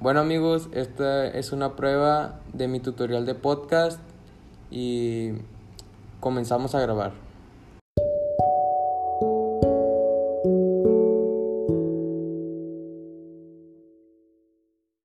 Bueno amigos, esta es una prueba de mi tutorial de podcast y comenzamos a grabar.